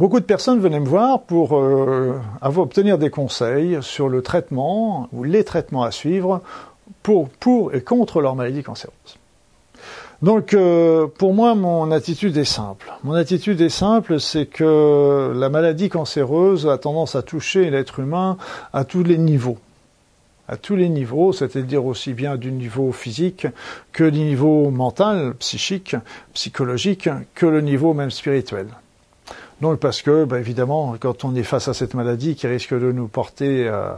Beaucoup de personnes venaient me voir pour euh, obtenir des conseils sur le traitement ou les traitements à suivre pour, pour et contre leur maladie cancéreuse. Donc euh, pour moi, mon attitude est simple. Mon attitude est simple, c'est que la maladie cancéreuse a tendance à toucher l'être humain à tous les niveaux à tous les niveaux, c'est-à-dire aussi bien du niveau physique que du niveau mental, psychique, psychologique, que le niveau même spirituel. Donc parce que, bah, évidemment, quand on est face à cette maladie qui risque de nous porter euh,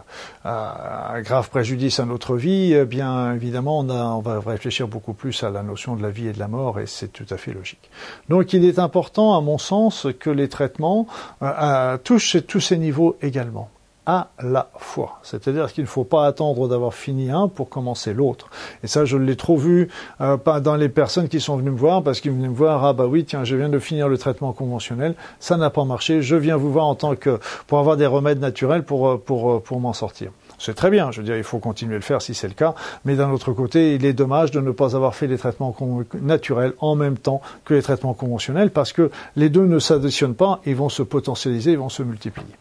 à, grave préjudice à notre vie, eh bien évidemment, on, va réfléchir beaucoup plus à la notion de la vie et de la mort, et c'est tout à fait logique. Donc il est important, à mon sens, que les traitements euh, touchent tous ces niveaux également à la fois. C'est-à-dire qu'il ne faut pas attendre d'avoir fini un pour commencer l'autre. Et ça, je l'ai trop vu euh, dans les personnes qui sont venues me voir parce qu'ils venaient me voir, ah bah oui, tiens, je viens de finir le traitement conventionnel, ça n'a pas marché, je viens vous voir en tant que pour avoir des remèdes naturels pour euh, pour euh, pour m'en sortir. C'est très bien, je veux dire, il faut continuer à le faire si c'est le cas, mais d'un autre côté, il est dommage de ne pas avoir fait les traitements naturels en même temps que les traitements conventionnels parce que les deux ne s'additionnent pas, ils vont se potentialiser, ils vont se multiplier.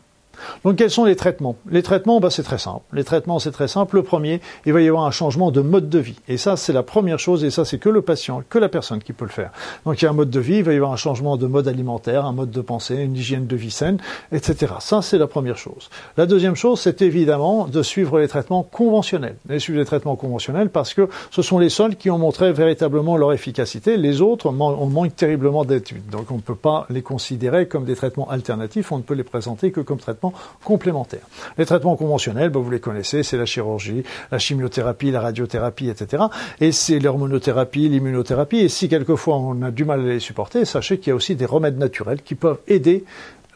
Donc quels sont les traitements? Les traitements, bah, c'est très simple. Les traitements, c'est très simple. Le premier, il va y avoir un changement de mode de vie. Et ça, c'est la première chose, et ça, c'est que le patient, que la personne qui peut le faire. Donc il y a un mode de vie, il va y avoir un changement de mode alimentaire, un mode de pensée, une hygiène de vie saine, etc. Ça, c'est la première chose. La deuxième chose, c'est évidemment de suivre les traitements conventionnels. De suivre les traitements conventionnels parce que ce sont les seuls qui ont montré véritablement leur efficacité. Les autres, on manque terriblement d'études. Donc on ne peut pas les considérer comme des traitements alternatifs, on ne peut les présenter que comme traitements complémentaires. Les traitements conventionnels, ben, vous les connaissez, c'est la chirurgie, la chimiothérapie, la radiothérapie, etc. Et c'est l'hormonothérapie, l'immunothérapie. Et si quelquefois on a du mal à les supporter, sachez qu'il y a aussi des remèdes naturels qui peuvent aider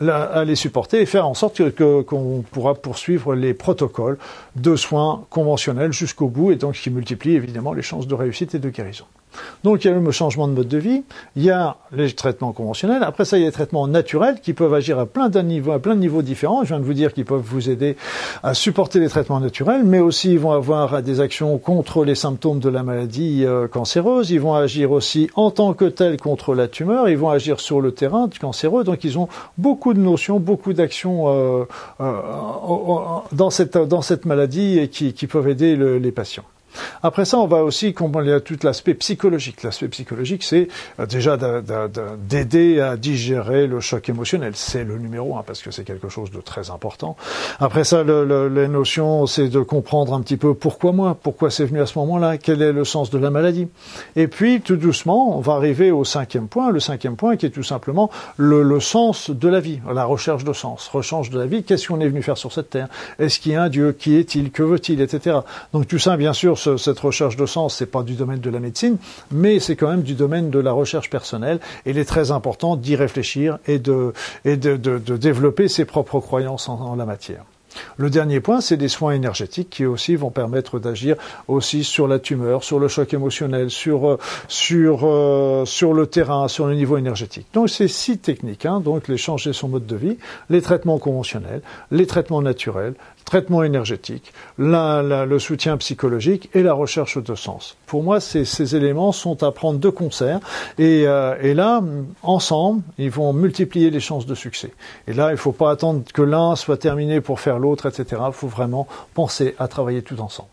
à les supporter et faire en sorte qu'on pourra poursuivre les protocoles de soins conventionnels jusqu'au bout et donc qui multiplient évidemment les chances de réussite et de guérison. Donc il y a le changement de mode de vie, il y a les traitements conventionnels, après ça il y a les traitements naturels qui peuvent agir à plein de niveaux, à plein de niveaux différents. Je viens de vous dire qu'ils peuvent vous aider à supporter les traitements naturels, mais aussi ils vont avoir des actions contre les symptômes de la maladie euh, cancéreuse, ils vont agir aussi en tant que tels contre la tumeur, ils vont agir sur le terrain cancéreux, donc ils ont beaucoup de notions, beaucoup d'actions euh, euh, dans, cette, maladie qui, qui peuvent aider les patients. Après ça, on va aussi comprendre tout l'aspect psychologique. L'aspect psychologique, c'est euh, déjà d'aider à digérer le choc émotionnel. C'est le numéro un parce que c'est quelque chose de très important. Après ça, le, les notions, c'est de comprendre un petit peu pourquoi moi, pourquoi c'est venu à ce moment-là, quel est le sens de la maladie. Et puis, tout doucement, on va arriver au cinquième point. Le cinquième point qui est tout simplement le, le sens de la vie, la recherche de sens, recherche de la vie. Qu'est-ce qu'on est venu faire sur cette terre? Est-ce qu'il y a un Dieu? Qui est-il? Que veut-il? Etc. Donc tout ça, bien sûr, cette recherche de sens, c'est pas du domaine de la médecine, mais c'est quand même du domaine de la recherche personnelle. Et il est très important d'y réfléchir et de, développer ses propres croyances en la matière. Le dernier point, c'est des soins énergétiques qui aussi vont permettre d'agir aussi sur la tumeur, sur le choc émotionnel, sur euh, euh, le terrain, sur le niveau énergétique. Donc c'est six techniques. Hein, donc les son mode de vie, les traitements conventionnels, les traitements naturels, traitement énergétique, le soutien psychologique et la recherche de sens. Pour moi, ces, ces éléments sont à prendre de concert et, euh, et, là, ensemble, ils vont multiplier les chances de succès. Et là, il ne faut pas attendre que l'un soit terminé pour faire l'autre, etc. Il faut vraiment penser à travailler tout ensemble.